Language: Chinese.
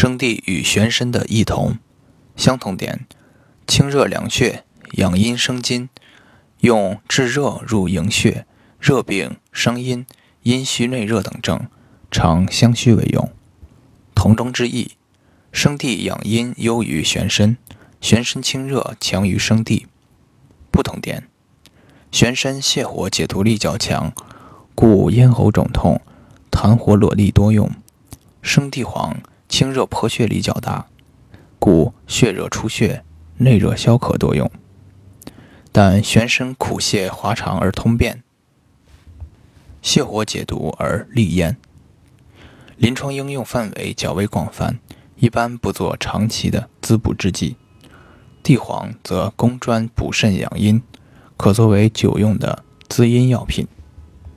生地与玄参的异同，相同点：清热凉血，养阴生津，用制热入营血，热病伤阴，阴虚内热等症，常相须为用。同中之异：生地养阴优于玄参，玄参清热强于生地。不同点：玄参泻火解毒力较强，故咽喉肿痛、痰火裸痢多用；生地黄。清热破血力较大，故血热出血、内热消渴多用。但玄参苦泻滑肠而通便，泻火解毒而利咽。临床应用范围较为广泛，一般不做长期的滋补之剂。地黄则功专补肾养阴，可作为久用的滋阴药品。